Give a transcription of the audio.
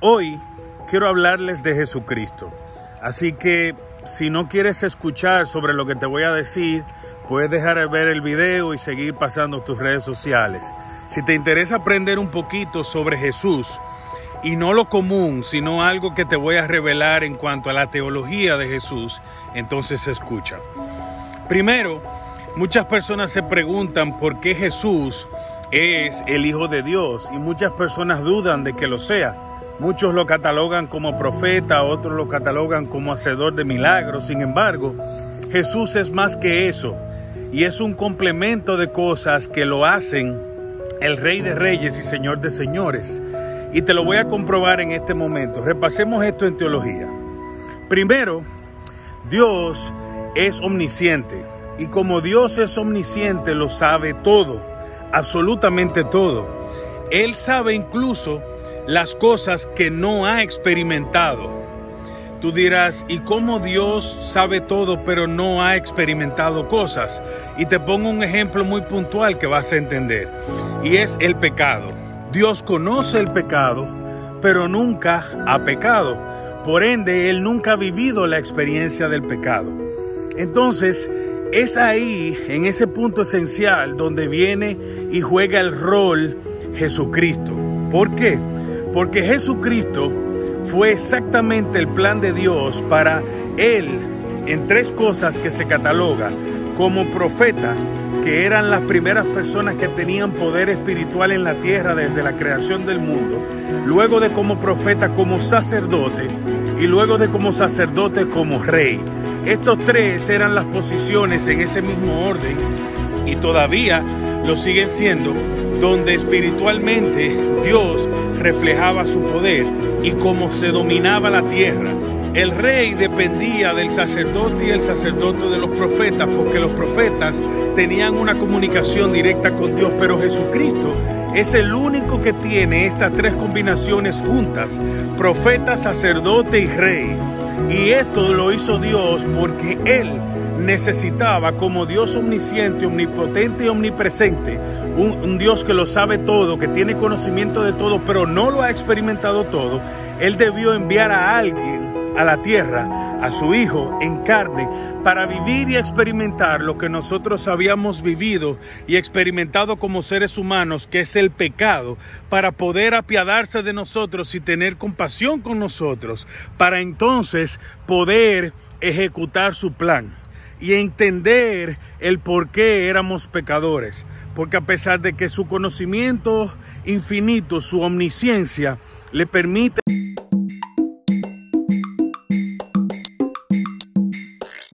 Hoy quiero hablarles de Jesucristo. Así que si no quieres escuchar sobre lo que te voy a decir, puedes dejar de ver el video y seguir pasando tus redes sociales. Si te interesa aprender un poquito sobre Jesús, y no lo común, sino algo que te voy a revelar en cuanto a la teología de Jesús, entonces escucha. Primero, muchas personas se preguntan por qué Jesús es el Hijo de Dios y muchas personas dudan de que lo sea. Muchos lo catalogan como profeta, otros lo catalogan como hacedor de milagros. Sin embargo, Jesús es más que eso y es un complemento de cosas que lo hacen el Rey de Reyes y Señor de Señores. Y te lo voy a comprobar en este momento. Repasemos esto en teología. Primero, Dios es omnisciente y como Dios es omnisciente lo sabe todo, absolutamente todo. Él sabe incluso las cosas que no ha experimentado. Tú dirás, ¿y cómo Dios sabe todo pero no ha experimentado cosas? Y te pongo un ejemplo muy puntual que vas a entender, y es el pecado. Dios conoce el pecado, pero nunca ha pecado. Por ende, Él nunca ha vivido la experiencia del pecado. Entonces, es ahí, en ese punto esencial, donde viene y juega el rol Jesucristo. ¿Por qué? Porque Jesucristo fue exactamente el plan de Dios para Él en tres cosas que se cataloga como profeta, que eran las primeras personas que tenían poder espiritual en la tierra desde la creación del mundo, luego de como profeta como sacerdote y luego de como sacerdote como rey. Estos tres eran las posiciones en ese mismo orden y todavía lo siguen siendo, donde espiritualmente Dios reflejaba su poder y cómo se dominaba la tierra. El rey dependía del sacerdote y el sacerdote de los profetas, porque los profetas tenían una comunicación directa con Dios, pero Jesucristo es el único que tiene estas tres combinaciones juntas, profeta, sacerdote y rey. Y esto lo hizo Dios porque Él necesitaba como Dios omnisciente, omnipotente y omnipresente, un, Dios que lo sabe todo, que tiene conocimiento de todo, pero no lo ha experimentado todo, Él debió enviar a alguien a la tierra, a su Hijo en carne, para vivir y experimentar lo que nosotros habíamos vivido y experimentado como seres humanos, que es el pecado, para poder apiadarse de nosotros y tener compasión con nosotros, para entonces poder ejecutar su plan y entender el por qué éramos pecadores. Porque a pesar de que su conocimiento infinito, su omnisciencia, le permite